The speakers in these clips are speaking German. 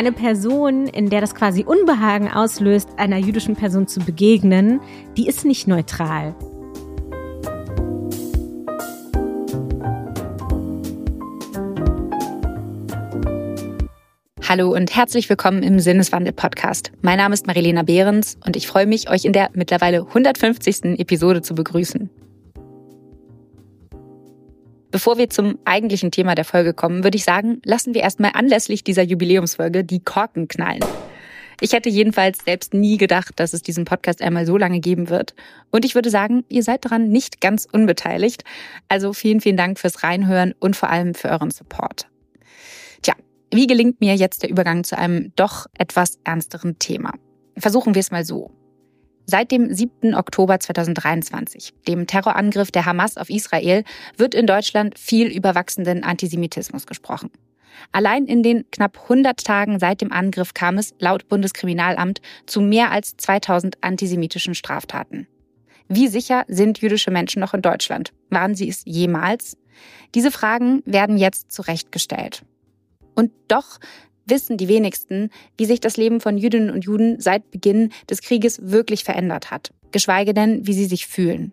Eine Person, in der das quasi Unbehagen auslöst, einer jüdischen Person zu begegnen, die ist nicht neutral. Hallo und herzlich willkommen im Sinneswandel-Podcast. Mein Name ist Marilena Behrens und ich freue mich, euch in der mittlerweile 150. Episode zu begrüßen. Bevor wir zum eigentlichen Thema der Folge kommen, würde ich sagen, lassen wir erstmal anlässlich dieser Jubiläumsfolge die Korken knallen. Ich hätte jedenfalls selbst nie gedacht, dass es diesen Podcast einmal so lange geben wird. Und ich würde sagen, ihr seid daran nicht ganz unbeteiligt. Also vielen, vielen Dank fürs Reinhören und vor allem für euren Support. Wie gelingt mir jetzt der Übergang zu einem doch etwas ernsteren Thema? Versuchen wir es mal so. Seit dem 7. Oktober 2023, dem Terrorangriff der Hamas auf Israel, wird in Deutschland viel über wachsenden Antisemitismus gesprochen. Allein in den knapp 100 Tagen seit dem Angriff kam es laut Bundeskriminalamt zu mehr als 2000 antisemitischen Straftaten. Wie sicher sind jüdische Menschen noch in Deutschland? Waren sie es jemals? Diese Fragen werden jetzt zurechtgestellt. Und doch wissen die wenigsten, wie sich das Leben von Jüdinnen und Juden seit Beginn des Krieges wirklich verändert hat, geschweige denn, wie sie sich fühlen.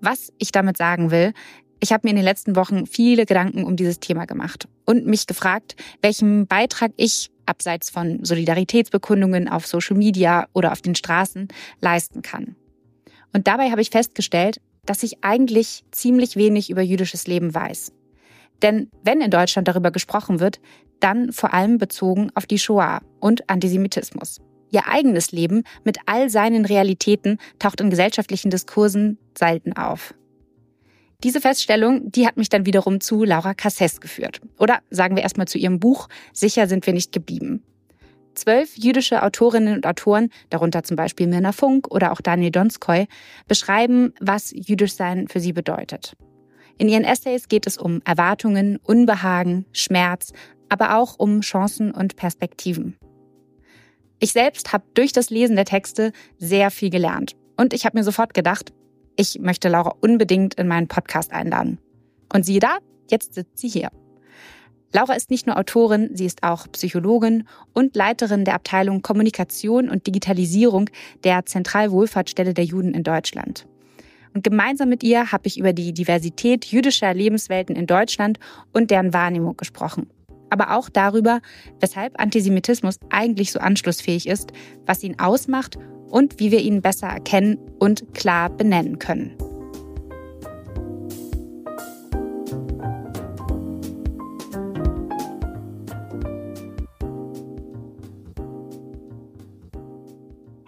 Was ich damit sagen will, ich habe mir in den letzten Wochen viele Gedanken um dieses Thema gemacht und mich gefragt, welchen Beitrag ich abseits von Solidaritätsbekundungen auf Social Media oder auf den Straßen leisten kann. Und dabei habe ich festgestellt, dass ich eigentlich ziemlich wenig über jüdisches Leben weiß. Denn wenn in Deutschland darüber gesprochen wird, dann vor allem bezogen auf die Shoah und Antisemitismus. Ihr eigenes Leben mit all seinen Realitäten taucht in gesellschaftlichen Diskursen selten auf. Diese Feststellung, die hat mich dann wiederum zu Laura Cassès geführt. Oder sagen wir erstmal zu ihrem Buch Sicher sind wir nicht geblieben. Zwölf jüdische Autorinnen und Autoren, darunter zum Beispiel Mirna Funk oder auch Daniel Donskoy, beschreiben, was jüdisch sein für sie bedeutet. In ihren Essays geht es um Erwartungen, Unbehagen, Schmerz, aber auch um Chancen und Perspektiven. Ich selbst habe durch das Lesen der Texte sehr viel gelernt und ich habe mir sofort gedacht, ich möchte Laura unbedingt in meinen Podcast einladen. Und siehe da, jetzt sitzt sie hier. Laura ist nicht nur Autorin, sie ist auch Psychologin und Leiterin der Abteilung Kommunikation und Digitalisierung der Zentralwohlfahrtsstelle der Juden in Deutschland. Und gemeinsam mit ihr habe ich über die Diversität jüdischer Lebenswelten in Deutschland und deren Wahrnehmung gesprochen. Aber auch darüber, weshalb Antisemitismus eigentlich so anschlussfähig ist, was ihn ausmacht und wie wir ihn besser erkennen und klar benennen können.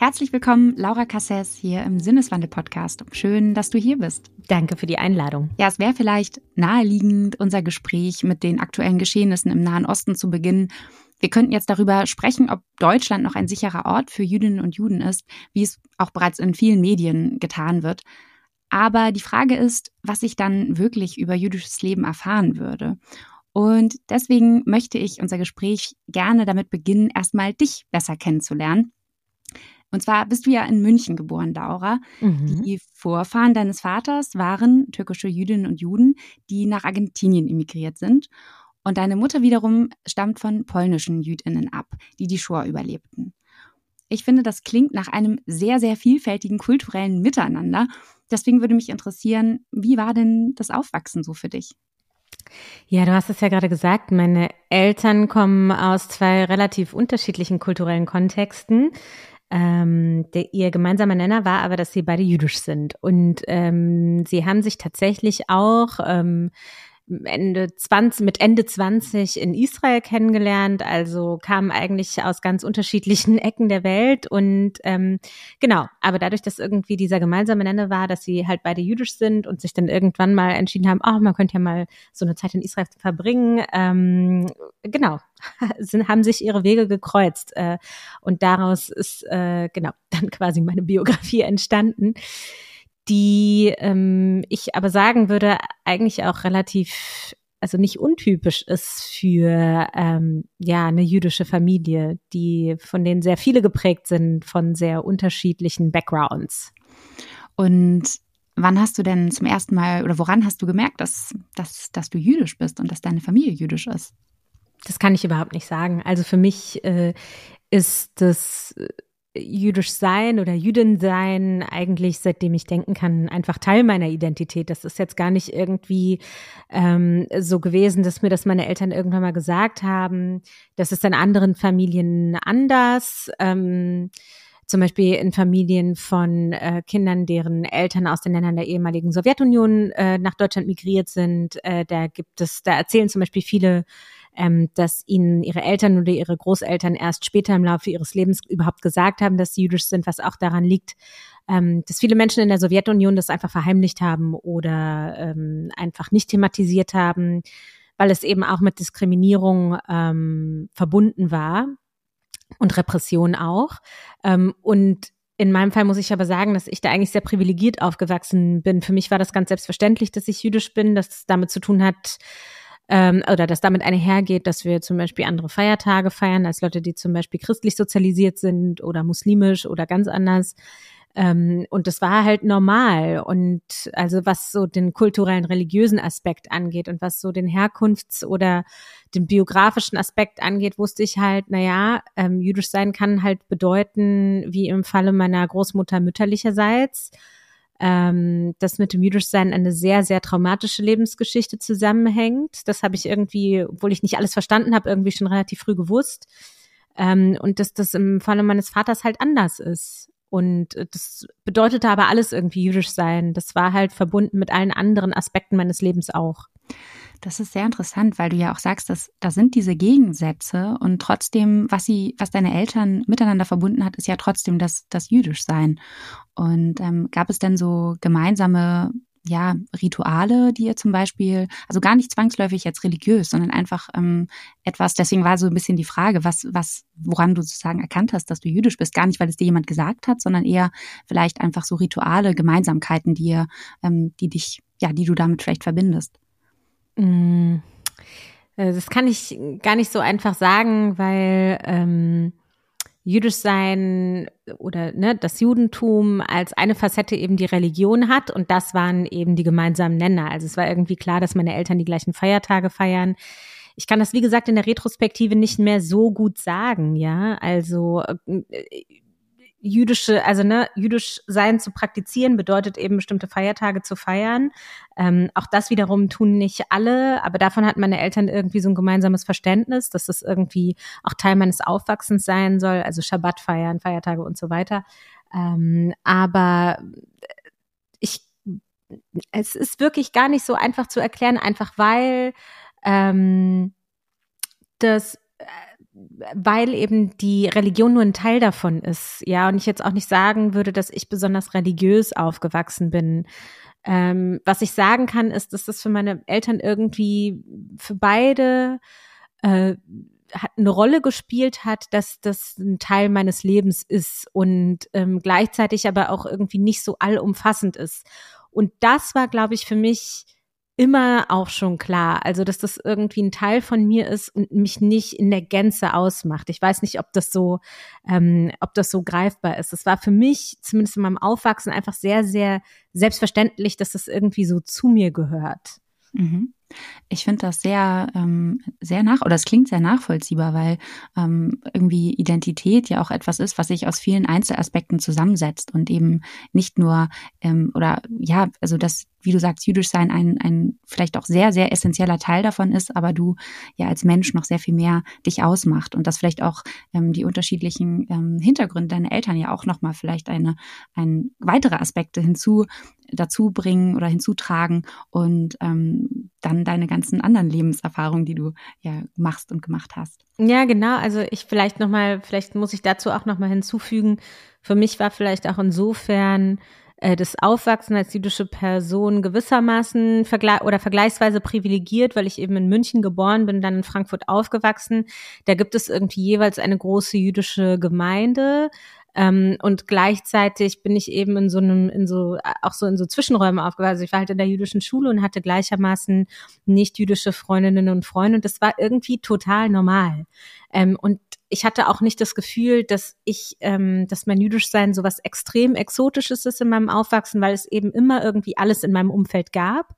Herzlich willkommen, Laura Cassès hier im Sinneswandel-Podcast. Schön, dass du hier bist. Danke für die Einladung. Ja, es wäre vielleicht naheliegend, unser Gespräch mit den aktuellen Geschehnissen im Nahen Osten zu beginnen. Wir könnten jetzt darüber sprechen, ob Deutschland noch ein sicherer Ort für Jüdinnen und Juden ist, wie es auch bereits in vielen Medien getan wird. Aber die Frage ist, was ich dann wirklich über jüdisches Leben erfahren würde. Und deswegen möchte ich unser Gespräch gerne damit beginnen, erstmal dich besser kennenzulernen. Und zwar bist du ja in München geboren, Laura. Mhm. Die Vorfahren deines Vaters waren türkische Jüdinnen und Juden, die nach Argentinien emigriert sind. Und deine Mutter wiederum stammt von polnischen Jüdinnen ab, die die Shoah überlebten. Ich finde, das klingt nach einem sehr, sehr vielfältigen kulturellen Miteinander. Deswegen würde mich interessieren, wie war denn das Aufwachsen so für dich? Ja, du hast es ja gerade gesagt, meine Eltern kommen aus zwei relativ unterschiedlichen kulturellen Kontexten. Ähm, der, ihr gemeinsamer Nenner war aber, dass sie beide jüdisch sind. Und ähm, sie haben sich tatsächlich auch ähm, Ende 20, mit Ende 20 in Israel kennengelernt, also kamen eigentlich aus ganz unterschiedlichen Ecken der Welt und ähm, genau, aber dadurch, dass irgendwie dieser gemeinsame Nenner war, dass sie halt beide jüdisch sind und sich dann irgendwann mal entschieden haben, oh, man könnte ja mal so eine Zeit in Israel verbringen, ähm, genau, sind, haben sich ihre Wege gekreuzt äh, und daraus ist äh, genau dann quasi meine Biografie entstanden die ähm, ich aber sagen würde, eigentlich auch relativ, also nicht untypisch ist für ähm, ja eine jüdische Familie, die von denen sehr viele geprägt sind von sehr unterschiedlichen Backgrounds. Und wann hast du denn zum ersten Mal oder woran hast du gemerkt, dass, dass, dass du jüdisch bist und dass deine Familie jüdisch ist? Das kann ich überhaupt nicht sagen. Also für mich äh, ist das jüdisch sein oder Jüdin sein eigentlich seitdem ich denken kann einfach Teil meiner Identität. Das ist jetzt gar nicht irgendwie ähm, so gewesen, dass mir das meine Eltern irgendwann mal gesagt haben. Das ist in anderen Familien anders. Ähm, zum Beispiel in Familien von äh, Kindern, deren Eltern aus den Ländern der ehemaligen Sowjetunion äh, nach Deutschland migriert sind. Äh, da gibt es, da erzählen zum Beispiel viele ähm, dass ihnen ihre Eltern oder ihre Großeltern erst später im Laufe ihres Lebens überhaupt gesagt haben, dass sie jüdisch sind, was auch daran liegt, ähm, dass viele Menschen in der Sowjetunion das einfach verheimlicht haben oder ähm, einfach nicht thematisiert haben, weil es eben auch mit Diskriminierung ähm, verbunden war und Repression auch. Ähm, und in meinem Fall muss ich aber sagen, dass ich da eigentlich sehr privilegiert aufgewachsen bin. Für mich war das ganz selbstverständlich, dass ich jüdisch bin, dass es damit zu tun hat, ähm, oder dass damit einhergeht, dass wir zum Beispiel andere Feiertage feiern als Leute, die zum Beispiel christlich sozialisiert sind oder muslimisch oder ganz anders. Ähm, und das war halt normal. Und also was so den kulturellen, religiösen Aspekt angeht und was so den Herkunfts- oder den biografischen Aspekt angeht, wusste ich halt, na ja, ähm, jüdisch sein kann halt bedeuten, wie im Falle meiner Großmutter mütterlicherseits, ähm, dass mit dem Jüdischsein eine sehr, sehr traumatische Lebensgeschichte zusammenhängt. Das habe ich irgendwie, obwohl ich nicht alles verstanden habe, irgendwie schon relativ früh gewusst. Ähm, und dass das im Falle meines Vaters halt anders ist. Und das bedeutete aber alles irgendwie jüdisch sein. Das war halt verbunden mit allen anderen Aspekten meines Lebens auch. Das ist sehr interessant, weil du ja auch sagst, dass da sind diese Gegensätze und trotzdem, was sie, was deine Eltern miteinander verbunden hat, ist ja trotzdem das, das Jüdischsein. Und ähm, gab es denn so gemeinsame ja, Rituale, die ihr zum Beispiel, also gar nicht zwangsläufig jetzt religiös, sondern einfach ähm, etwas, deswegen war so ein bisschen die Frage, was, was, woran du sozusagen erkannt hast, dass du jüdisch bist, gar nicht, weil es dir jemand gesagt hat, sondern eher vielleicht einfach so Rituale, Gemeinsamkeiten, die ihr, ähm, die dich, ja, die du damit vielleicht verbindest. Mm, äh, das kann ich gar nicht so einfach sagen, weil ähm, jüdisch sein oder ne, das Judentum als eine Facette eben die Religion hat und das waren eben die gemeinsamen Nenner. Also es war irgendwie klar, dass meine Eltern die gleichen Feiertage feiern. Ich kann das, wie gesagt, in der Retrospektive nicht mehr so gut sagen, ja. Also äh, jüdische, also ne, jüdisch sein zu praktizieren bedeutet eben bestimmte Feiertage zu feiern. Ähm, auch das wiederum tun nicht alle, aber davon hatten meine Eltern irgendwie so ein gemeinsames Verständnis, dass das irgendwie auch Teil meines Aufwachsens sein soll, also Schabbat feiern, Feiertage und so weiter. Ähm, aber ich, es ist wirklich gar nicht so einfach zu erklären, einfach weil ähm, das weil eben die Religion nur ein Teil davon ist, ja, und ich jetzt auch nicht sagen würde, dass ich besonders religiös aufgewachsen bin. Ähm, was ich sagen kann, ist, dass das für meine Eltern irgendwie für beide äh, eine Rolle gespielt hat, dass das ein Teil meines Lebens ist und ähm, gleichzeitig aber auch irgendwie nicht so allumfassend ist. Und das war, glaube ich, für mich immer auch schon klar. Also, dass das irgendwie ein Teil von mir ist und mich nicht in der Gänze ausmacht. Ich weiß nicht, ob das so, ähm, ob das so greifbar ist. Es war für mich, zumindest in meinem Aufwachsen, einfach sehr, sehr selbstverständlich, dass das irgendwie so zu mir gehört. Mhm. Ich finde das sehr, ähm, sehr nach, oder es klingt sehr nachvollziehbar, weil ähm, irgendwie Identität ja auch etwas ist, was sich aus vielen Einzelaspekten zusammensetzt und eben nicht nur, ähm, oder ja, also das, wie du sagst, jüdisch sein ein, ein vielleicht auch sehr, sehr essentieller Teil davon ist, aber du ja als Mensch noch sehr viel mehr dich ausmacht und dass vielleicht auch ähm, die unterschiedlichen ähm, Hintergründe deiner Eltern ja auch nochmal vielleicht eine, ein weitere Aspekte hinzu dazu bringen oder hinzutragen und ähm, dann deine ganzen anderen Lebenserfahrungen, die du ja machst und gemacht hast. Ja, genau. Also ich vielleicht nochmal, vielleicht muss ich dazu auch nochmal hinzufügen. Für mich war vielleicht auch insofern äh, das Aufwachsen als jüdische Person gewissermaßen vergle oder vergleichsweise privilegiert, weil ich eben in München geboren bin, dann in Frankfurt aufgewachsen. Da gibt es irgendwie jeweils eine große jüdische Gemeinde. Ähm, und gleichzeitig bin ich eben in so einem, in so, auch so in so Zwischenräumen aufgewachsen. Also ich war halt in der jüdischen Schule und hatte gleichermaßen nicht jüdische Freundinnen und Freunde und das war irgendwie total normal. Ähm, und ich hatte auch nicht das Gefühl, dass ich, ähm, dass mein Jüdischsein so was extrem Exotisches ist in meinem Aufwachsen, weil es eben immer irgendwie alles in meinem Umfeld gab.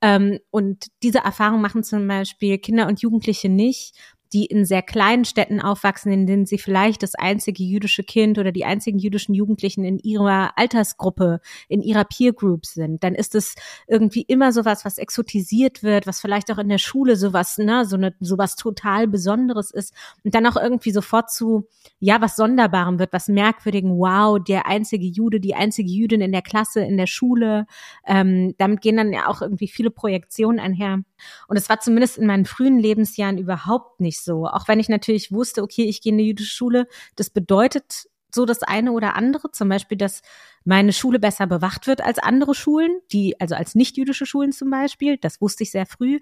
Ähm, und diese Erfahrung machen zum Beispiel Kinder und Jugendliche nicht, die in sehr kleinen Städten aufwachsen, in denen sie vielleicht das einzige jüdische Kind oder die einzigen jüdischen Jugendlichen in ihrer Altersgruppe, in ihrer Peer Group sind, dann ist es irgendwie immer sowas, was exotisiert wird, was vielleicht auch in der Schule sowas, ne, so eine, sowas total Besonderes ist und dann auch irgendwie sofort zu, ja, was Sonderbarem wird, was merkwürdigen, wow, der einzige Jude, die einzige Jüdin in der Klasse, in der Schule, ähm, damit gehen dann ja auch irgendwie viele Projektionen einher. Und es war zumindest in meinen frühen Lebensjahren überhaupt nicht so. Auch wenn ich natürlich wusste, okay, ich gehe in eine jüdische Schule, das bedeutet so das eine oder andere, zum Beispiel, dass meine Schule besser bewacht wird als andere Schulen, die, also als nicht-jüdische Schulen zum Beispiel, das wusste ich sehr früh.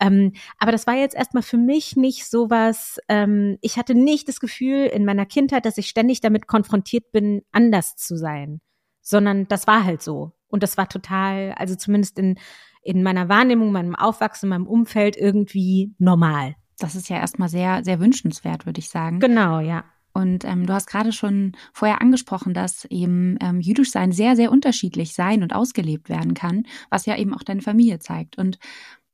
Ähm, aber das war jetzt erstmal für mich nicht sowas, ähm, ich hatte nicht das Gefühl in meiner Kindheit, dass ich ständig damit konfrontiert bin, anders zu sein, sondern das war halt so. Und das war total, also zumindest in, in meiner Wahrnehmung, meinem Aufwachsen, meinem Umfeld irgendwie normal. Das ist ja erstmal sehr, sehr wünschenswert, würde ich sagen. Genau, ja. Und ähm, du hast gerade schon vorher angesprochen, dass eben ähm, jüdisch sein sehr, sehr unterschiedlich sein und ausgelebt werden kann, was ja eben auch deine Familie zeigt. Und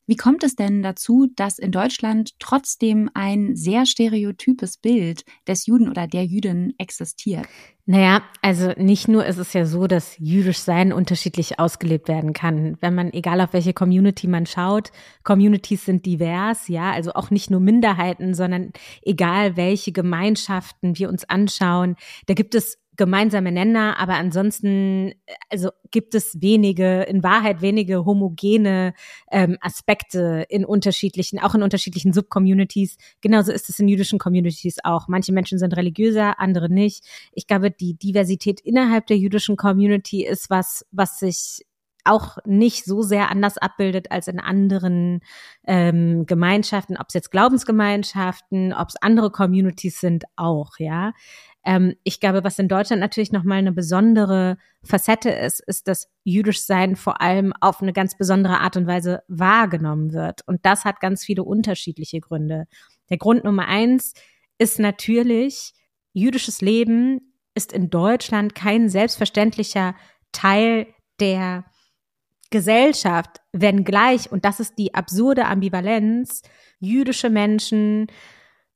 wie kommt es denn dazu, dass in Deutschland trotzdem ein sehr stereotypes Bild des Juden oder der Jüdin existiert? Naja, also nicht nur ist es ja so, dass jüdisch sein unterschiedlich ausgelebt werden kann. Wenn man, egal auf welche Community man schaut, Communities sind divers, ja, also auch nicht nur Minderheiten, sondern egal welche Gemeinschaften wir uns anschauen, da gibt es gemeinsame Nenner, aber ansonsten, also gibt es wenige, in Wahrheit wenige homogene ähm, Aspekte in unterschiedlichen, auch in unterschiedlichen Subcommunities. Genauso ist es in jüdischen Communities auch. Manche Menschen sind religiöser, andere nicht. Ich glaube, die Diversität innerhalb der jüdischen Community ist was, was sich auch nicht so sehr anders abbildet als in anderen ähm, Gemeinschaften, ob es jetzt Glaubensgemeinschaften, ob es andere Communities sind, auch, ja. Ähm, ich glaube, was in Deutschland natürlich nochmal eine besondere Facette ist, ist, dass jüdisch sein vor allem auf eine ganz besondere Art und Weise wahrgenommen wird. Und das hat ganz viele unterschiedliche Gründe. Der Grund Nummer eins ist natürlich, jüdisches Leben ist in Deutschland kein selbstverständlicher Teil der Gesellschaft, wenngleich, und das ist die absurde Ambivalenz, jüdische Menschen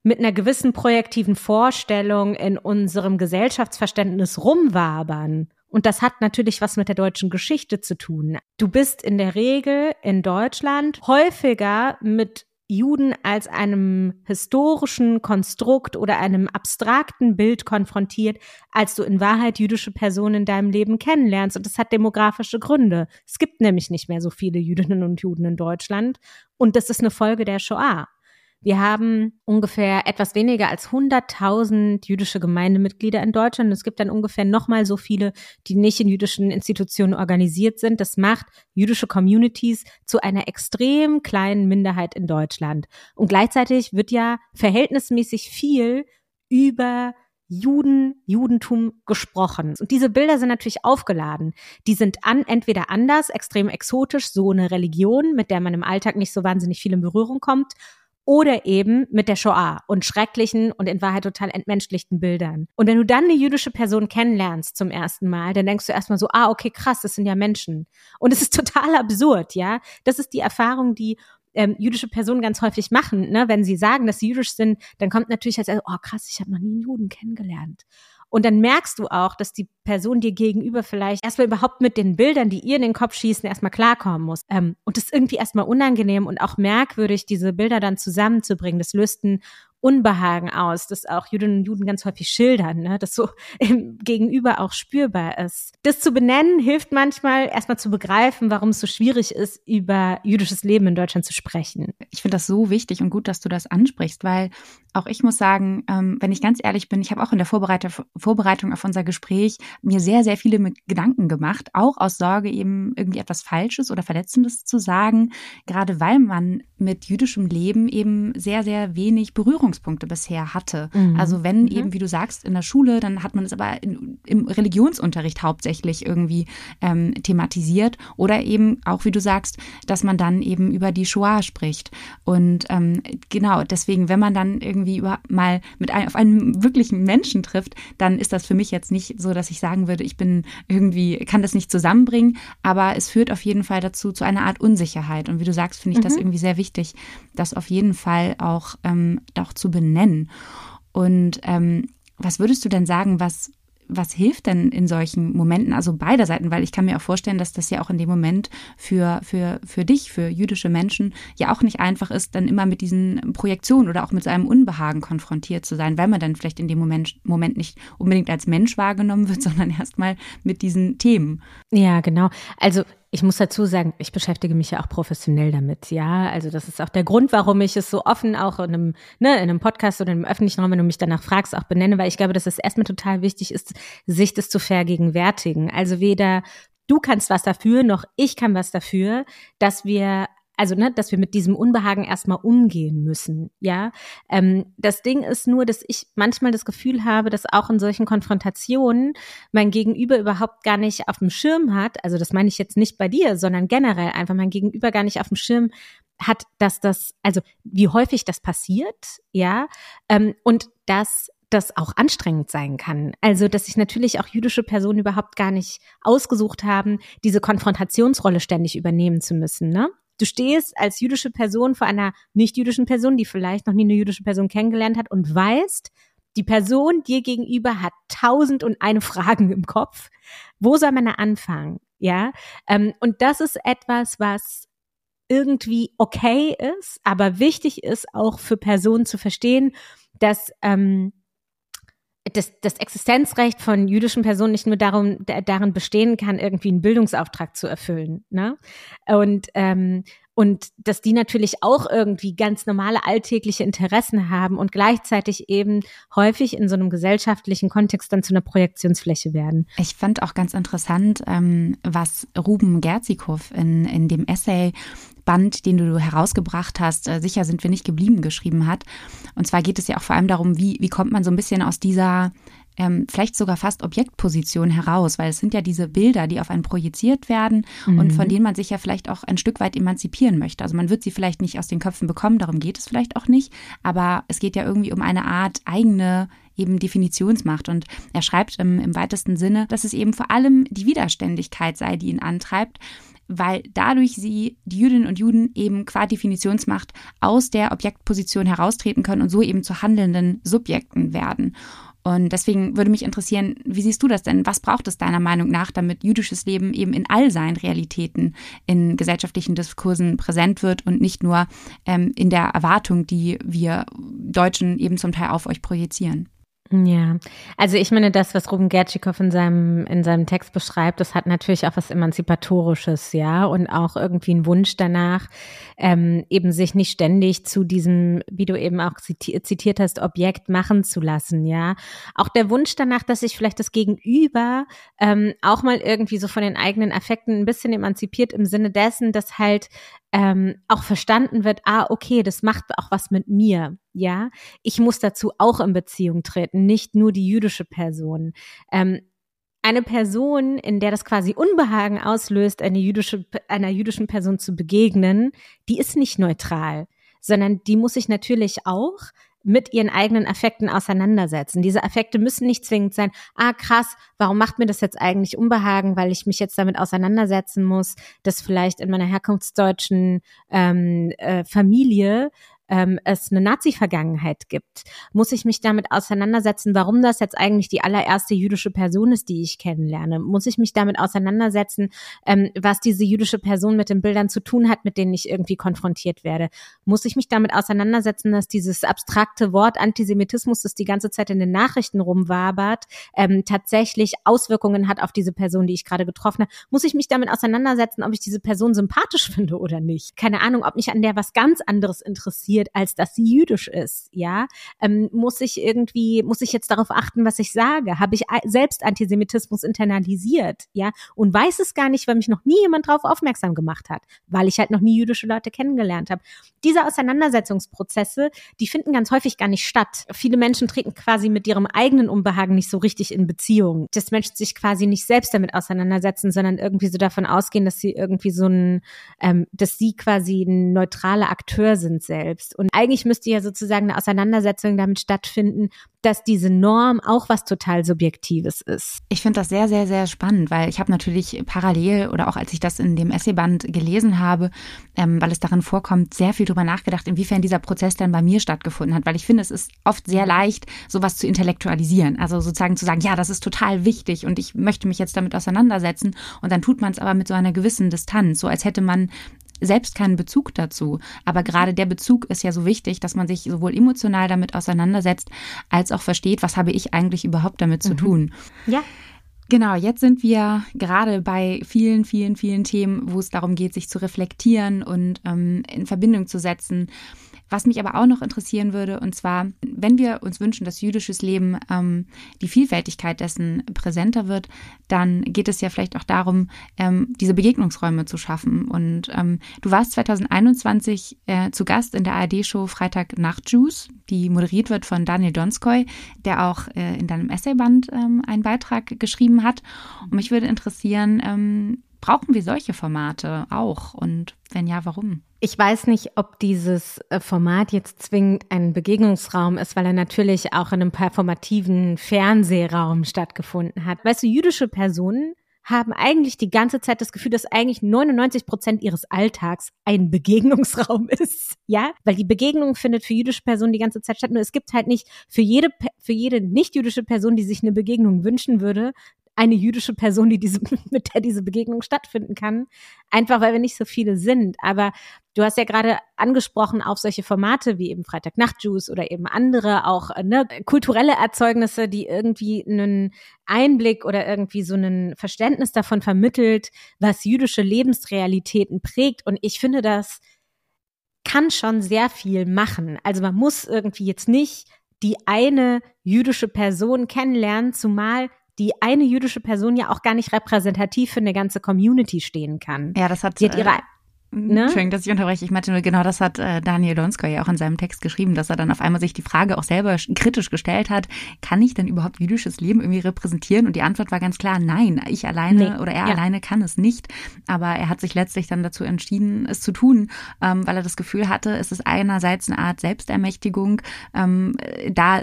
mit einer gewissen projektiven Vorstellung in unserem Gesellschaftsverständnis rumwabern. Und das hat natürlich was mit der deutschen Geschichte zu tun. Du bist in der Regel in Deutschland häufiger mit Juden als einem historischen Konstrukt oder einem abstrakten Bild konfrontiert, als du in Wahrheit jüdische Personen in deinem Leben kennenlernst. Und das hat demografische Gründe. Es gibt nämlich nicht mehr so viele Jüdinnen und Juden in Deutschland. Und das ist eine Folge der Shoah. Wir haben ungefähr etwas weniger als 100.000 jüdische Gemeindemitglieder in Deutschland. Es gibt dann ungefähr nochmal so viele, die nicht in jüdischen Institutionen organisiert sind. Das macht jüdische Communities zu einer extrem kleinen Minderheit in Deutschland. Und gleichzeitig wird ja verhältnismäßig viel über Juden, Judentum gesprochen. Und diese Bilder sind natürlich aufgeladen. Die sind an, entweder anders, extrem exotisch, so eine Religion, mit der man im Alltag nicht so wahnsinnig viel in Berührung kommt, oder eben mit der Shoah und schrecklichen und in Wahrheit total entmenschlichten Bildern. Und wenn du dann eine jüdische Person kennenlernst zum ersten Mal, dann denkst du erstmal so, ah, okay, krass, das sind ja Menschen. Und es ist total absurd, ja. Das ist die Erfahrung, die ähm, jüdische Personen ganz häufig machen. Ne? Wenn sie sagen, dass sie jüdisch sind, dann kommt natürlich als, oh krass, ich habe noch nie einen Juden kennengelernt. Und dann merkst du auch, dass die Person dir gegenüber vielleicht erstmal überhaupt mit den Bildern, die ihr in den Kopf schießen, erstmal klarkommen muss. Ähm, und das ist irgendwie erstmal unangenehm und auch merkwürdig, diese Bilder dann zusammenzubringen. Das löst ein Unbehagen aus, das auch Jüdinnen und Juden ganz häufig schildern, ne? das so im Gegenüber auch spürbar ist. Das zu benennen hilft manchmal erstmal zu begreifen, warum es so schwierig ist, über jüdisches Leben in Deutschland zu sprechen. Ich finde das so wichtig und gut, dass du das ansprichst, weil auch ich muss sagen, ähm, wenn ich ganz ehrlich bin, ich habe auch in der Vorbereitung, Vorbereitung auf unser Gespräch mir sehr, sehr viele Gedanken gemacht, auch aus Sorge eben irgendwie etwas Falsches oder Verletzendes zu sagen, gerade weil man mit jüdischem Leben eben sehr, sehr wenig Berührung Berührungspunkte bisher hatte. Mhm. Also wenn mhm. eben, wie du sagst, in der Schule, dann hat man es aber in, im Religionsunterricht hauptsächlich irgendwie ähm, thematisiert oder eben auch, wie du sagst, dass man dann eben über die Shoah spricht. Und ähm, genau, deswegen, wenn man dann irgendwie über, mal mit einem, auf einen wirklichen Menschen trifft, dann ist das für mich jetzt nicht so, dass ich sagen würde, ich bin irgendwie, kann das nicht zusammenbringen, aber es führt auf jeden Fall dazu, zu einer Art Unsicherheit. Und wie du sagst, finde ich mhm. das irgendwie sehr wichtig wichtig, das auf jeden Fall auch, ähm, auch zu benennen. Und ähm, was würdest du denn sagen, was was hilft denn in solchen Momenten, also beider Seiten, weil ich kann mir auch vorstellen, dass das ja auch in dem Moment für, für, für dich, für jüdische Menschen ja auch nicht einfach ist, dann immer mit diesen Projektionen oder auch mit so einem Unbehagen konfrontiert zu sein, weil man dann vielleicht in dem Moment, Moment nicht unbedingt als Mensch wahrgenommen wird, sondern erstmal mit diesen Themen. Ja, genau. Also ich muss dazu sagen, ich beschäftige mich ja auch professionell damit, ja. Also das ist auch der Grund, warum ich es so offen auch in einem, ne, in einem Podcast oder im öffentlichen Raum, wenn du mich danach fragst, auch benenne, weil ich glaube, dass es erstmal total wichtig ist, sich das zu vergegenwärtigen. Also weder du kannst was dafür, noch ich kann was dafür, dass wir also ne, dass wir mit diesem Unbehagen erstmal umgehen müssen, ja. Ähm, das Ding ist nur, dass ich manchmal das Gefühl habe, dass auch in solchen Konfrontationen mein Gegenüber überhaupt gar nicht auf dem Schirm hat, also das meine ich jetzt nicht bei dir, sondern generell einfach mein Gegenüber gar nicht auf dem Schirm hat, dass das, also wie häufig das passiert, ja, ähm, und dass das auch anstrengend sein kann. Also, dass sich natürlich auch jüdische Personen überhaupt gar nicht ausgesucht haben, diese Konfrontationsrolle ständig übernehmen zu müssen, ne? Du stehst als jüdische Person vor einer nicht-jüdischen Person, die vielleicht noch nie eine jüdische Person kennengelernt hat und weißt, die Person dir gegenüber hat tausend und eine Fragen im Kopf. Wo soll man da anfangen? Ja, ähm, und das ist etwas, was irgendwie okay ist, aber wichtig ist auch für Personen zu verstehen, dass ähm, das, das Existenzrecht von jüdischen Personen nicht nur darum, darin bestehen kann, irgendwie einen Bildungsauftrag zu erfüllen. Ne? Und, ähm, und dass die natürlich auch irgendwie ganz normale alltägliche Interessen haben und gleichzeitig eben häufig in so einem gesellschaftlichen Kontext dann zu einer Projektionsfläche werden. Ich fand auch ganz interessant, ähm, was Ruben Gerzikow in, in dem Essay Band, den du herausgebracht hast, äh, sicher sind wir nicht geblieben, geschrieben hat. Und zwar geht es ja auch vor allem darum, wie, wie kommt man so ein bisschen aus dieser ähm, vielleicht sogar fast Objektposition heraus, weil es sind ja diese Bilder, die auf einen projiziert werden mhm. und von denen man sich ja vielleicht auch ein Stück weit emanzipieren möchte. Also man wird sie vielleicht nicht aus den Köpfen bekommen, darum geht es vielleicht auch nicht, aber es geht ja irgendwie um eine Art eigene eben Definitionsmacht. Und er schreibt im, im weitesten Sinne, dass es eben vor allem die Widerständigkeit sei, die ihn antreibt weil dadurch sie, die Jüdinnen und Juden, eben qua Definitionsmacht aus der Objektposition heraustreten können und so eben zu handelnden Subjekten werden. Und deswegen würde mich interessieren, wie siehst du das denn? Was braucht es deiner Meinung nach, damit jüdisches Leben eben in all seinen Realitäten in gesellschaftlichen Diskursen präsent wird und nicht nur ähm, in der Erwartung, die wir Deutschen eben zum Teil auf euch projizieren? Ja, also ich meine, das, was Ruben Gertschikow in seinem, in seinem Text beschreibt, das hat natürlich auch was Emanzipatorisches, ja, und auch irgendwie einen Wunsch danach, ähm, eben sich nicht ständig zu diesem, wie du eben auch zitiert hast, Objekt machen zu lassen, ja. Auch der Wunsch danach, dass sich vielleicht das Gegenüber ähm, auch mal irgendwie so von den eigenen Affekten ein bisschen emanzipiert im Sinne dessen, dass halt ähm, auch verstanden wird, ah, okay, das macht auch was mit mir, ja. Ich muss dazu auch in Beziehung treten, nicht nur die jüdische Person. Ähm, eine Person, in der das quasi Unbehagen auslöst, eine jüdische, einer jüdischen Person zu begegnen, die ist nicht neutral, sondern die muss sich natürlich auch mit ihren eigenen Affekten auseinandersetzen. Diese Affekte müssen nicht zwingend sein, ah krass, warum macht mir das jetzt eigentlich Unbehagen, weil ich mich jetzt damit auseinandersetzen muss, dass vielleicht in meiner herkunftsdeutschen ähm, äh, Familie ähm, es eine Nazi-Vergangenheit gibt, muss ich mich damit auseinandersetzen, warum das jetzt eigentlich die allererste jüdische Person ist, die ich kennenlerne. Muss ich mich damit auseinandersetzen, ähm, was diese jüdische Person mit den Bildern zu tun hat, mit denen ich irgendwie konfrontiert werde. Muss ich mich damit auseinandersetzen, dass dieses abstrakte Wort Antisemitismus, das die ganze Zeit in den Nachrichten rumwabert, ähm, tatsächlich Auswirkungen hat auf diese Person, die ich gerade getroffen habe. Muss ich mich damit auseinandersetzen, ob ich diese Person sympathisch finde oder nicht. Keine Ahnung, ob mich an der was ganz anderes interessiert interessiert, als dass sie jüdisch ist. Ja, ähm, muss ich irgendwie, muss ich jetzt darauf achten, was ich sage? Habe ich selbst Antisemitismus internalisiert? Ja, und weiß es gar nicht, weil mich noch nie jemand darauf aufmerksam gemacht hat, weil ich halt noch nie jüdische Leute kennengelernt habe. Diese Auseinandersetzungsprozesse, die finden ganz häufig gar nicht statt. Viele Menschen treten quasi mit ihrem eigenen Unbehagen nicht so richtig in Beziehung. Dass Menschen sich quasi nicht selbst damit auseinandersetzen, sondern irgendwie so davon ausgehen, dass sie irgendwie so ein, ähm, dass sie quasi ein neutraler Akteur sind selbst selbst. Und eigentlich müsste ja sozusagen eine Auseinandersetzung damit stattfinden, dass diese Norm auch was total Subjektives ist. Ich finde das sehr, sehr, sehr spannend, weil ich habe natürlich parallel oder auch als ich das in dem Essayband gelesen habe, ähm, weil es darin vorkommt, sehr viel darüber nachgedacht, inwiefern dieser Prozess dann bei mir stattgefunden hat. Weil ich finde, es ist oft sehr leicht, sowas zu intellektualisieren. Also sozusagen zu sagen, ja, das ist total wichtig und ich möchte mich jetzt damit auseinandersetzen. Und dann tut man es aber mit so einer gewissen Distanz, so als hätte man selbst keinen Bezug dazu. Aber gerade der Bezug ist ja so wichtig, dass man sich sowohl emotional damit auseinandersetzt, als auch versteht, was habe ich eigentlich überhaupt damit zu mhm. tun. Ja. Genau, jetzt sind wir gerade bei vielen, vielen, vielen Themen, wo es darum geht, sich zu reflektieren und ähm, in Verbindung zu setzen was mich aber auch noch interessieren würde, und zwar, wenn wir uns wünschen, dass jüdisches Leben ähm, die Vielfältigkeit dessen präsenter wird, dann geht es ja vielleicht auch darum, ähm, diese Begegnungsräume zu schaffen. Und ähm, du warst 2021 äh, zu Gast in der ARD-Show Freitag Nacht Juice, die moderiert wird von Daniel Donskoy, der auch äh, in deinem Essayband ähm, einen Beitrag geschrieben hat. Und mich würde interessieren, ähm, brauchen wir solche Formate auch? Und wenn ja, warum? Ich weiß nicht, ob dieses äh, Format jetzt zwingend ein Begegnungsraum ist, weil er natürlich auch in einem performativen Fernsehraum stattgefunden hat. Weißt du, jüdische Personen haben eigentlich die ganze Zeit das Gefühl, dass eigentlich 99 Prozent ihres Alltags ein Begegnungsraum ist. Ja, weil die Begegnung findet für jüdische Personen die ganze Zeit statt. Nur es gibt halt nicht für jede, für jede nicht jüdische Person, die sich eine Begegnung wünschen würde, eine jüdische Person, die diese, mit der diese Begegnung stattfinden kann. Einfach weil wir nicht so viele sind. Aber du hast ja gerade angesprochen auf solche Formate wie eben Freitag Nachtjuice oder eben andere auch ne, kulturelle Erzeugnisse, die irgendwie einen Einblick oder irgendwie so ein Verständnis davon vermittelt, was jüdische Lebensrealitäten prägt. Und ich finde, das kann schon sehr viel machen. Also man muss irgendwie jetzt nicht die eine jüdische Person kennenlernen, zumal die eine jüdische Person ja auch gar nicht repräsentativ für eine ganze Community stehen kann. Ja, das hat sie hat ihre äh, Ne? Entschuldigung, dass ich unterbreche. Ich meinte nur, genau das hat äh, Daniel Donskoy ja auch in seinem Text geschrieben, dass er dann auf einmal sich die Frage auch selber kritisch gestellt hat, kann ich denn überhaupt jüdisches Leben irgendwie repräsentieren? Und die Antwort war ganz klar, nein, ich alleine nee. oder er ja. alleine kann es nicht. Aber er hat sich letztlich dann dazu entschieden, es zu tun, ähm, weil er das Gefühl hatte, es ist einerseits eine Art Selbstermächtigung, ähm, da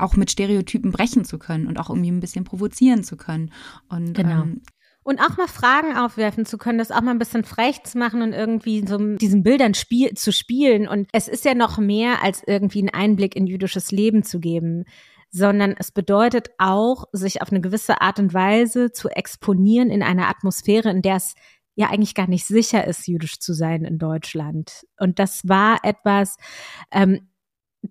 auch mit Stereotypen brechen zu können und auch irgendwie ein bisschen provozieren zu können. Und genau. Ähm, und auch mal Fragen aufwerfen zu können, das auch mal ein bisschen frech zu machen und irgendwie so diesen Bildern spiel zu spielen. Und es ist ja noch mehr als irgendwie einen Einblick in jüdisches Leben zu geben, sondern es bedeutet auch, sich auf eine gewisse Art und Weise zu exponieren in einer Atmosphäre, in der es ja eigentlich gar nicht sicher ist, jüdisch zu sein in Deutschland. Und das war etwas, ähm,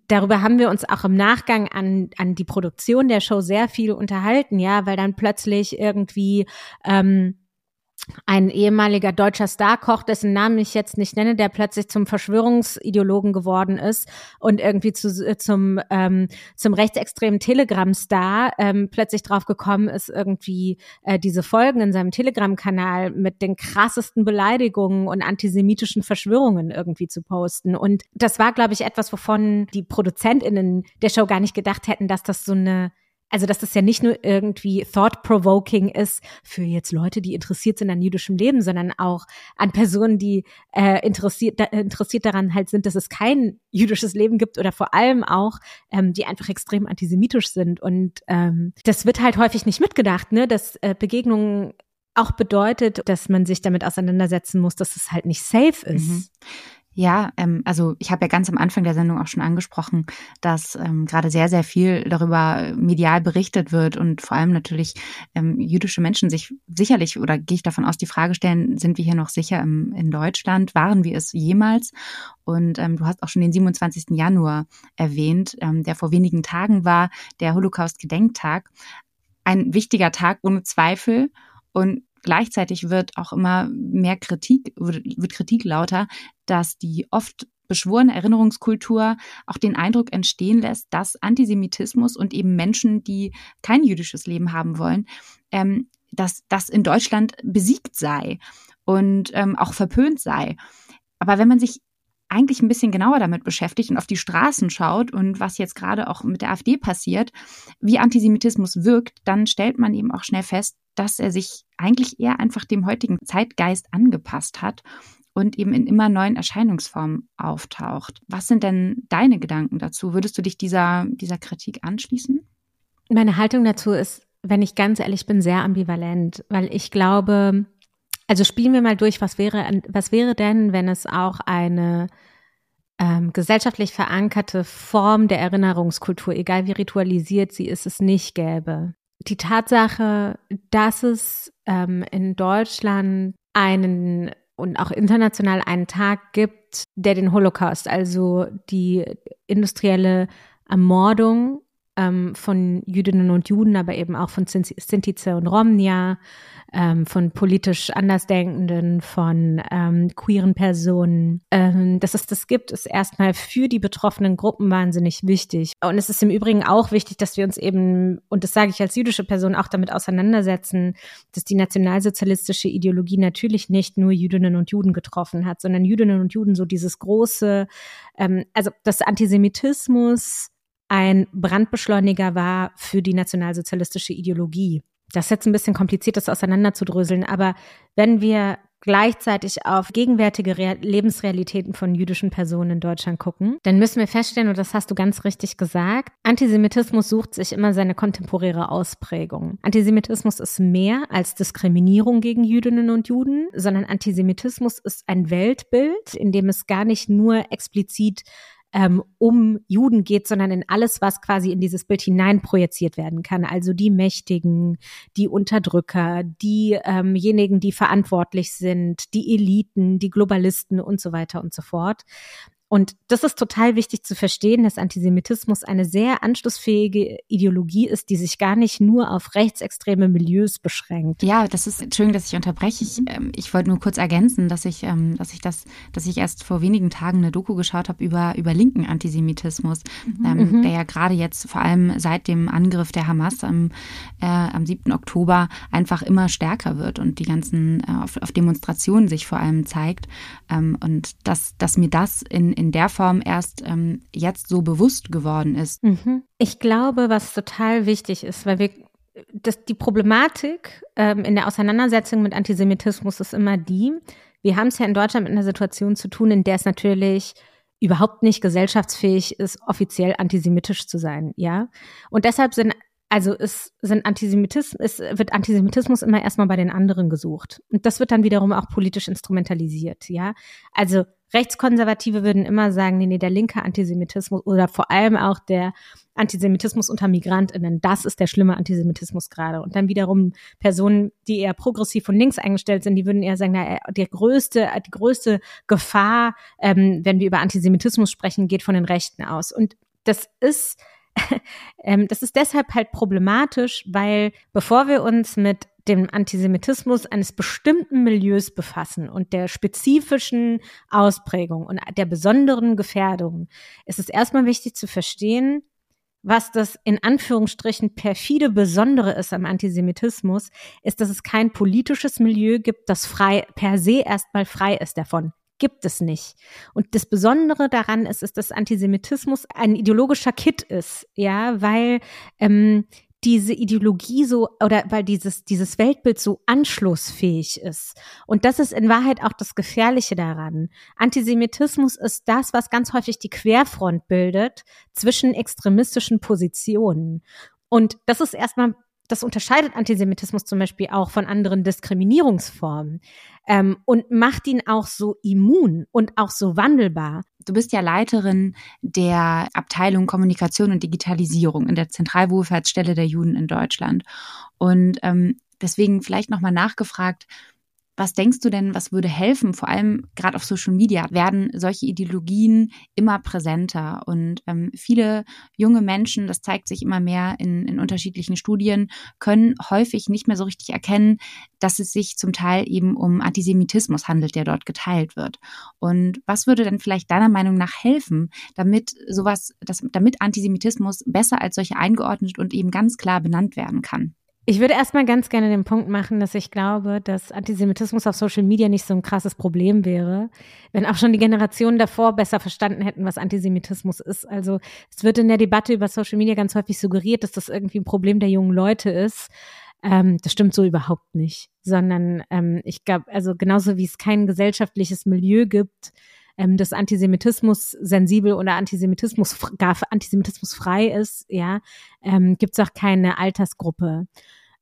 darüber haben wir uns auch im Nachgang an, an die Produktion der Show sehr viel unterhalten, ja, weil dann plötzlich irgendwie ähm, ein ehemaliger deutscher Starkoch, dessen Namen ich jetzt nicht nenne, der plötzlich zum Verschwörungsideologen geworden ist und irgendwie zu, äh, zum, ähm, zum rechtsextremen Telegram-Star ähm, plötzlich drauf gekommen ist, irgendwie äh, diese Folgen in seinem Telegram-Kanal mit den krassesten Beleidigungen und antisemitischen Verschwörungen irgendwie zu posten. Und das war, glaube ich, etwas, wovon die ProduzentInnen der Show gar nicht gedacht hätten, dass das so eine also dass das ja nicht nur irgendwie thought-provoking ist für jetzt Leute, die interessiert sind an jüdischem Leben, sondern auch an Personen, die äh, interessiert, da, interessiert daran halt sind, dass es kein jüdisches Leben gibt oder vor allem auch, ähm, die einfach extrem antisemitisch sind. Und ähm, das wird halt häufig nicht mitgedacht, ne, dass äh, Begegnungen auch bedeutet, dass man sich damit auseinandersetzen muss, dass es halt nicht safe ist. Mhm. Ja, ähm, also ich habe ja ganz am Anfang der Sendung auch schon angesprochen, dass ähm, gerade sehr, sehr viel darüber medial berichtet wird und vor allem natürlich ähm, jüdische Menschen sich sicherlich oder gehe ich davon aus, die Frage stellen, sind wir hier noch sicher im, in Deutschland? Waren wir es jemals? Und ähm, du hast auch schon den 27. Januar erwähnt, ähm, der vor wenigen Tagen war, der Holocaust-Gedenktag. Ein wichtiger Tag ohne Zweifel. Und Gleichzeitig wird auch immer mehr Kritik, wird Kritik lauter, dass die oft beschworene Erinnerungskultur auch den Eindruck entstehen lässt, dass Antisemitismus und eben Menschen, die kein jüdisches Leben haben wollen, ähm, dass das in Deutschland besiegt sei und ähm, auch verpönt sei. Aber wenn man sich eigentlich ein bisschen genauer damit beschäftigt und auf die Straßen schaut und was jetzt gerade auch mit der AfD passiert, wie Antisemitismus wirkt, dann stellt man eben auch schnell fest, dass er sich eigentlich eher einfach dem heutigen Zeitgeist angepasst hat und eben in immer neuen Erscheinungsformen auftaucht. Was sind denn deine Gedanken dazu? Würdest du dich dieser, dieser Kritik anschließen? Meine Haltung dazu ist, wenn ich ganz ehrlich bin, sehr ambivalent, weil ich glaube, also spielen wir mal durch, was wäre, was wäre denn, wenn es auch eine ähm, gesellschaftlich verankerte Form der Erinnerungskultur, egal wie ritualisiert sie ist, es nicht gäbe. Die Tatsache, dass es ähm, in Deutschland einen und auch international einen Tag gibt, der den Holocaust, also die industrielle Ermordung ähm, von Jüdinnen und Juden, aber eben auch von Sintize und Romnia, ähm, von politisch Andersdenkenden, von ähm, queeren Personen. Ähm, dass es das gibt, ist erstmal für die betroffenen Gruppen wahnsinnig wichtig. Und es ist im Übrigen auch wichtig, dass wir uns eben, und das sage ich als jüdische Person, auch damit auseinandersetzen, dass die nationalsozialistische Ideologie natürlich nicht nur Jüdinnen und Juden getroffen hat, sondern Jüdinnen und Juden so dieses große, ähm, also das Antisemitismus, ein Brandbeschleuniger war für die nationalsozialistische Ideologie. Das ist jetzt ein bisschen kompliziert, das auseinanderzudröseln, aber wenn wir gleichzeitig auf gegenwärtige Re Lebensrealitäten von jüdischen Personen in Deutschland gucken, dann müssen wir feststellen, und das hast du ganz richtig gesagt, Antisemitismus sucht sich immer seine kontemporäre Ausprägung. Antisemitismus ist mehr als Diskriminierung gegen Jüdinnen und Juden, sondern Antisemitismus ist ein Weltbild, in dem es gar nicht nur explizit ähm, um Juden geht, sondern in alles, was quasi in dieses Bild hineinprojiziert werden kann. Also die Mächtigen, die Unterdrücker, diejenigen, ähm die verantwortlich sind, die Eliten, die Globalisten und so weiter und so fort. Und das ist total wichtig zu verstehen, dass Antisemitismus eine sehr anschlussfähige Ideologie ist, die sich gar nicht nur auf rechtsextreme Milieus beschränkt. Ja, das ist, Entschuldigung, dass ich unterbreche. Ich, ähm, ich wollte nur kurz ergänzen, dass ich, ähm, dass ich das, dass ich erst vor wenigen Tagen eine Doku geschaut habe über, über linken Antisemitismus, mhm. ähm, mhm. der ja gerade jetzt vor allem seit dem Angriff der Hamas am, äh, am 7. Oktober einfach immer stärker wird und die ganzen äh, auf, auf Demonstrationen sich vor allem zeigt. Ähm, und dass, dass mir das in in der Form erst ähm, jetzt so bewusst geworden ist. Mhm. Ich glaube, was total wichtig ist, weil wir das, die Problematik ähm, in der Auseinandersetzung mit Antisemitismus ist immer die, wir haben es ja in Deutschland mit einer Situation zu tun, in der es natürlich überhaupt nicht gesellschaftsfähig ist, offiziell antisemitisch zu sein, ja. Und deshalb sind also es sind Antisemitismus, es wird Antisemitismus immer erstmal bei den anderen gesucht. Und das wird dann wiederum auch politisch instrumentalisiert, ja. Also Rechtskonservative würden immer sagen, nee, nee, der linke Antisemitismus oder vor allem auch der Antisemitismus unter MigrantInnen, das ist der schlimme Antisemitismus gerade. Und dann wiederum Personen, die eher progressiv von links eingestellt sind, die würden eher sagen, na, die größte, die größte Gefahr, ähm, wenn wir über Antisemitismus sprechen, geht von den Rechten aus. Und das ist ähm, das ist deshalb halt problematisch, weil bevor wir uns mit dem Antisemitismus eines bestimmten Milieus befassen und der spezifischen Ausprägung und der besonderen Gefährdung, ist es erstmal wichtig zu verstehen, was das in Anführungsstrichen perfide Besondere ist am Antisemitismus, ist, dass es kein politisches Milieu gibt, das frei per se erstmal frei ist davon gibt es nicht. Und das Besondere daran ist, ist, dass Antisemitismus ein ideologischer Kit ist, ja, weil ähm, diese Ideologie so oder weil dieses dieses Weltbild so anschlussfähig ist und das ist in Wahrheit auch das Gefährliche daran. Antisemitismus ist das, was ganz häufig die Querfront bildet zwischen extremistischen Positionen und das ist erstmal das unterscheidet Antisemitismus zum Beispiel auch von anderen Diskriminierungsformen ähm, und macht ihn auch so immun und auch so wandelbar. Du bist ja Leiterin der Abteilung Kommunikation und Digitalisierung in der Zentralwohlfahrtsstelle der Juden in Deutschland. Und ähm, deswegen vielleicht nochmal nachgefragt, was denkst du denn, was würde helfen? Vor allem gerade auf Social Media werden solche Ideologien immer präsenter und ähm, viele junge Menschen, das zeigt sich immer mehr in, in unterschiedlichen Studien, können häufig nicht mehr so richtig erkennen, dass es sich zum Teil eben um Antisemitismus handelt, der dort geteilt wird. Und was würde denn vielleicht deiner Meinung nach helfen, damit sowas, dass, damit Antisemitismus besser als solche eingeordnet und eben ganz klar benannt werden kann? Ich würde erstmal ganz gerne den Punkt machen, dass ich glaube, dass Antisemitismus auf Social Media nicht so ein krasses Problem wäre, wenn auch schon die Generationen davor besser verstanden hätten, was Antisemitismus ist. Also es wird in der Debatte über Social Media ganz häufig suggeriert, dass das irgendwie ein Problem der jungen Leute ist. Ähm, das stimmt so überhaupt nicht, sondern ähm, ich glaube, also genauso wie es kein gesellschaftliches Milieu gibt, ähm, das Antisemitismus sensibel oder Antisemitismus gar Antisemitismus frei ist, ja, ähm, gibt es auch keine Altersgruppe.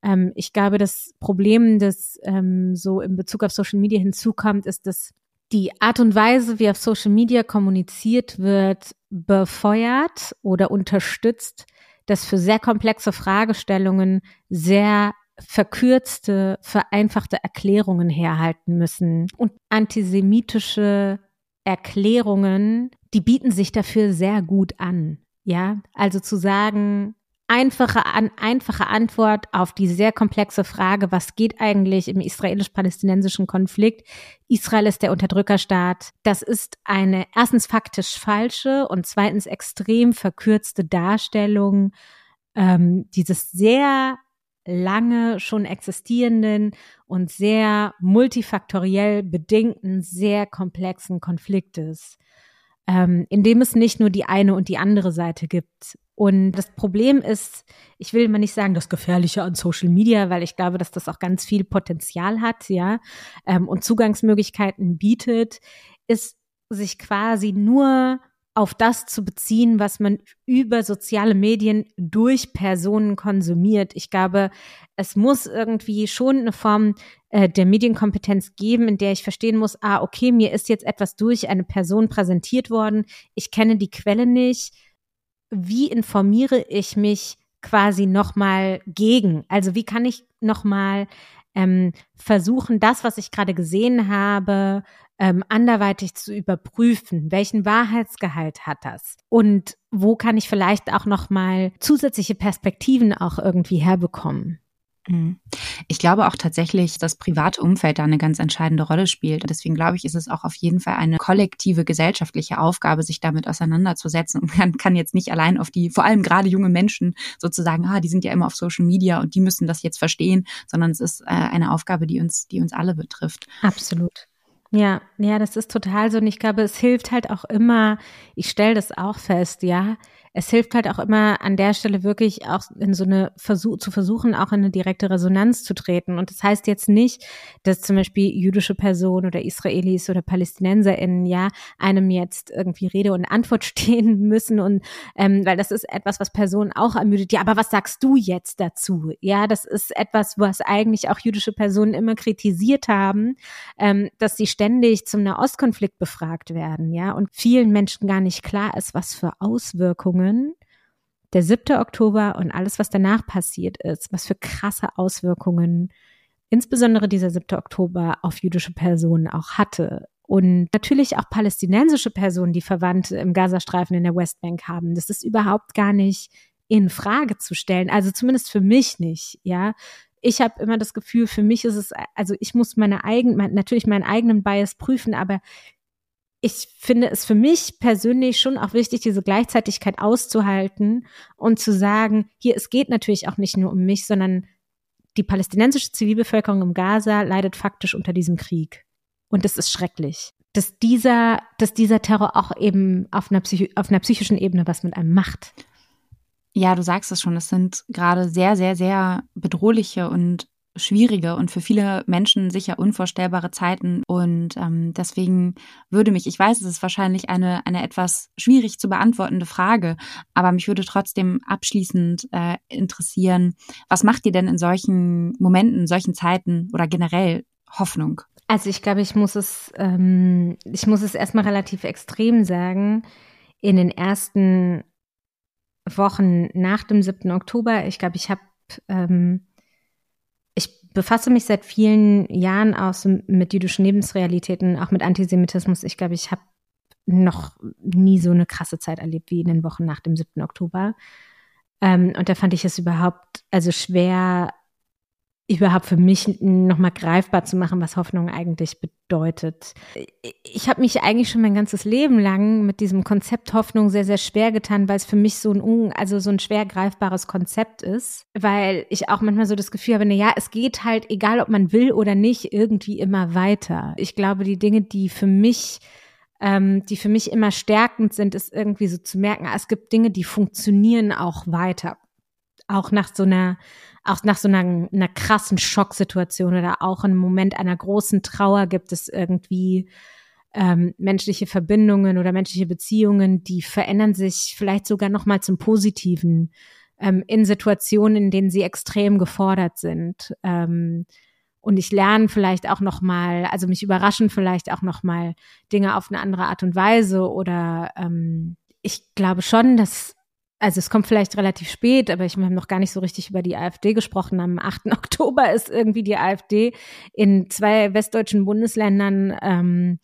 Ähm, ich glaube, das Problem, das ähm, so in Bezug auf Social Media hinzukommt, ist, dass die Art und Weise, wie auf Social Media kommuniziert wird, befeuert oder unterstützt, dass für sehr komplexe Fragestellungen sehr verkürzte, vereinfachte Erklärungen herhalten müssen. Und antisemitische Erklärungen, die bieten sich dafür sehr gut an. Ja, also zu sagen, einfache, an, einfache Antwort auf die sehr komplexe Frage, was geht eigentlich im israelisch-palästinensischen Konflikt? Israel ist der Unterdrückerstaat. Das ist eine erstens faktisch falsche und zweitens extrem verkürzte Darstellung ähm, dieses sehr lange schon existierenden und sehr multifaktoriell bedingten, sehr komplexen Konfliktes, ähm, in dem es nicht nur die eine und die andere Seite gibt. Und das Problem ist, ich will mal nicht sagen, das Gefährliche an Social Media, weil ich glaube, dass das auch ganz viel Potenzial hat, ja, ähm, und Zugangsmöglichkeiten bietet, ist sich quasi nur auf das zu beziehen, was man über soziale Medien durch Personen konsumiert. Ich glaube, es muss irgendwie schon eine Form äh, der Medienkompetenz geben, in der ich verstehen muss, ah, okay, mir ist jetzt etwas durch eine Person präsentiert worden, ich kenne die Quelle nicht. Wie informiere ich mich quasi nochmal gegen? Also wie kann ich nochmal ähm, versuchen, das, was ich gerade gesehen habe, ähm, anderweitig zu überprüfen, welchen Wahrheitsgehalt hat das und wo kann ich vielleicht auch noch mal zusätzliche Perspektiven auch irgendwie herbekommen. Mhm. Ich glaube auch tatsächlich, dass private Umfeld da eine ganz entscheidende Rolle spielt. Deswegen glaube ich, ist es auch auf jeden Fall eine kollektive gesellschaftliche Aufgabe, sich damit auseinanderzusetzen. Und man kann jetzt nicht allein auf die, vor allem gerade junge Menschen sozusagen, ah, die sind ja immer auf Social Media und die müssen das jetzt verstehen, sondern es ist äh, eine Aufgabe, die uns, die uns alle betrifft. Absolut. Ja, ja, das ist total so. Und ich glaube, es hilft halt auch immer, ich stelle das auch fest, ja, es hilft halt auch immer an der Stelle wirklich auch in so eine Versuch, zu versuchen, auch in eine direkte Resonanz zu treten. Und das heißt jetzt nicht, dass zum Beispiel jüdische Personen oder Israelis oder PalästinenserInnen ja einem jetzt irgendwie Rede und Antwort stehen müssen und ähm, weil das ist etwas, was Personen auch ermüdet. Ja, aber was sagst du jetzt dazu? Ja, das ist etwas, was eigentlich auch jüdische Personen immer kritisiert haben, ähm, dass sie ständig zum Nahostkonflikt befragt werden, ja, und vielen Menschen gar nicht klar ist, was für Auswirkungen Auswirkungen der 7. Oktober und alles, was danach passiert ist, was für krasse Auswirkungen insbesondere dieser 7. Oktober auf jüdische Personen auch hatte. Und natürlich auch palästinensische Personen, die Verwandte im Gazastreifen in der Westbank haben. Das ist überhaupt gar nicht in Frage zu stellen. Also zumindest für mich nicht, ja. Ich habe immer das Gefühl, für mich ist es, also ich muss meine eigenen, natürlich meinen eigenen Bias prüfen, aber ich finde es für mich persönlich schon auch wichtig, diese Gleichzeitigkeit auszuhalten und zu sagen, hier, es geht natürlich auch nicht nur um mich, sondern die palästinensische Zivilbevölkerung im Gaza leidet faktisch unter diesem Krieg. Und das ist schrecklich. Dass dieser, dass dieser Terror auch eben auf einer, auf einer psychischen Ebene was mit einem macht. Ja, du sagst es schon, es sind gerade sehr, sehr, sehr bedrohliche und schwierige und für viele Menschen sicher unvorstellbare Zeiten. Und ähm, deswegen würde mich, ich weiß, es ist wahrscheinlich eine, eine etwas schwierig zu beantwortende Frage, aber mich würde trotzdem abschließend äh, interessieren, was macht dir denn in solchen Momenten, in solchen Zeiten oder generell Hoffnung? Also ich glaube, ich muss es, ähm, ich muss es erstmal relativ extrem sagen. In den ersten Wochen nach dem 7. Oktober, ich glaube, ich habe ähm, befasse mich seit vielen Jahren auch so mit jüdischen Lebensrealitäten, auch mit Antisemitismus. Ich glaube, ich habe noch nie so eine krasse Zeit erlebt wie in den Wochen nach dem 7. Oktober. Ähm, und da fand ich es überhaupt, also schwer, überhaupt für mich nochmal greifbar zu machen, was Hoffnung eigentlich bedeutet. Ich habe mich eigentlich schon mein ganzes Leben lang mit diesem Konzept Hoffnung sehr, sehr schwer getan, weil es für mich so ein, also so ein schwer greifbares Konzept ist, weil ich auch manchmal so das Gefühl habe, na ja, es geht halt, egal ob man will oder nicht, irgendwie immer weiter. Ich glaube, die Dinge, die für mich ähm, die für mich immer stärkend sind, ist irgendwie so zu merken, ah, es gibt Dinge, die funktionieren auch weiter auch nach so einer, auch nach so einer, einer krassen Schocksituation oder auch im Moment einer großen Trauer gibt es irgendwie ähm, menschliche Verbindungen oder menschliche Beziehungen, die verändern sich vielleicht sogar noch mal zum Positiven ähm, in Situationen, in denen sie extrem gefordert sind. Ähm, und ich lerne vielleicht auch noch mal, also mich überraschen vielleicht auch noch mal Dinge auf eine andere Art und Weise oder ähm, ich glaube schon, dass also es kommt vielleicht relativ spät, aber ich habe noch gar nicht so richtig über die AfD gesprochen. Am 8. Oktober ist irgendwie die AfD in zwei westdeutschen Bundesländern ähm,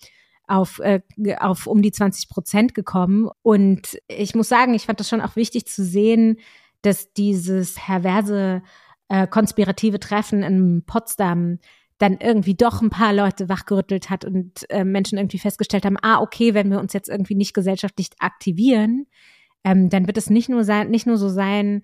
auf, äh, auf um die 20 Prozent gekommen. Und ich muss sagen, ich fand das schon auch wichtig zu sehen, dass dieses perverse äh, konspirative Treffen in Potsdam dann irgendwie doch ein paar Leute wachgerüttelt hat und äh, Menschen irgendwie festgestellt haben, ah, okay, wenn wir uns jetzt irgendwie nicht gesellschaftlich aktivieren, ähm, dann wird es nicht nur sein, nicht nur so sein,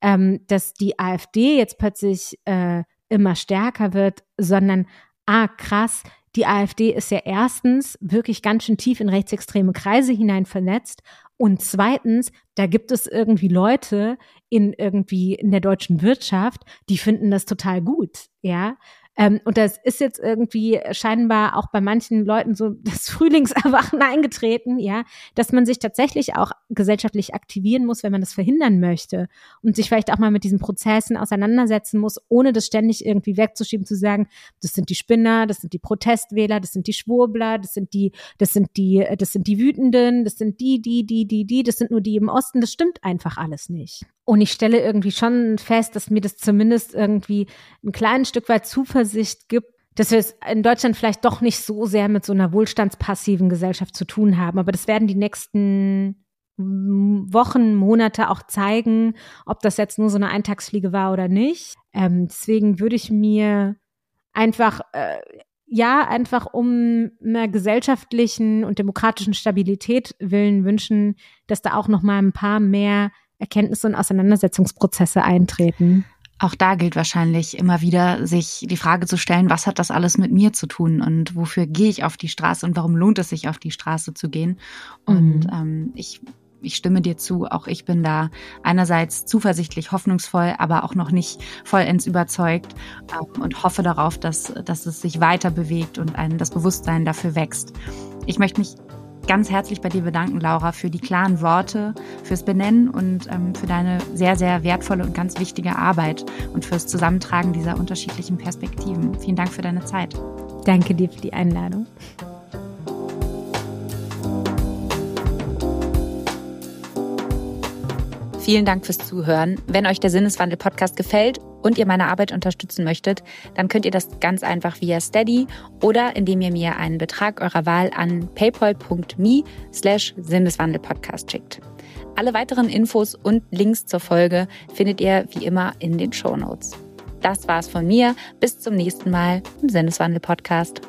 ähm, dass die AfD jetzt plötzlich äh, immer stärker wird, sondern ah, krass, die AfD ist ja erstens wirklich ganz schön tief in rechtsextreme Kreise hinein vernetzt und zweitens, da gibt es irgendwie Leute in irgendwie in der deutschen Wirtschaft, die finden das total gut, ja. Ähm, und das ist jetzt irgendwie scheinbar auch bei manchen Leuten so das Frühlingserwachen eingetreten, ja, dass man sich tatsächlich auch gesellschaftlich aktivieren muss, wenn man das verhindern möchte und sich vielleicht auch mal mit diesen Prozessen auseinandersetzen muss, ohne das ständig irgendwie wegzuschieben, zu sagen, das sind die Spinner, das sind die Protestwähler, das sind die Schwurbler, das sind die, das sind die, das sind die Wütenden, das sind die, die, die, die, die, das sind nur die im Osten, das stimmt einfach alles nicht. Und ich stelle irgendwie schon fest, dass mir das zumindest irgendwie ein kleines Stück weit Zuversicht gibt, dass wir es in Deutschland vielleicht doch nicht so sehr mit so einer wohlstandspassiven Gesellschaft zu tun haben. Aber das werden die nächsten Wochen, Monate auch zeigen, ob das jetzt nur so eine Eintagsfliege war oder nicht. Ähm, deswegen würde ich mir einfach, äh, ja, einfach um einer gesellschaftlichen und demokratischen Stabilität willen wünschen, dass da auch noch mal ein paar mehr Erkenntnisse und Auseinandersetzungsprozesse eintreten. Auch da gilt wahrscheinlich immer wieder, sich die Frage zu stellen, was hat das alles mit mir zu tun und wofür gehe ich auf die Straße und warum lohnt es sich, auf die Straße zu gehen? Und mhm. ähm, ich ich stimme dir zu, auch ich bin da einerseits zuversichtlich, hoffnungsvoll, aber auch noch nicht vollends überzeugt ähm, und hoffe darauf, dass, dass es sich weiter bewegt und ein, das Bewusstsein dafür wächst. Ich möchte mich ganz herzlich bei dir bedanken, Laura, für die klaren Worte, fürs Benennen und ähm, für deine sehr, sehr wertvolle und ganz wichtige Arbeit und fürs Zusammentragen dieser unterschiedlichen Perspektiven. Vielen Dank für deine Zeit. Danke dir für die Einladung. Vielen Dank fürs Zuhören. Wenn euch der Sinneswandel-Podcast gefällt und ihr meine Arbeit unterstützen möchtet, dann könnt ihr das ganz einfach via Steady oder indem ihr mir einen Betrag eurer Wahl an paypal.me slash Sinneswandel-Podcast schickt. Alle weiteren Infos und Links zur Folge findet ihr wie immer in den Show Notes. Das war's von mir. Bis zum nächsten Mal im Sinneswandel-Podcast.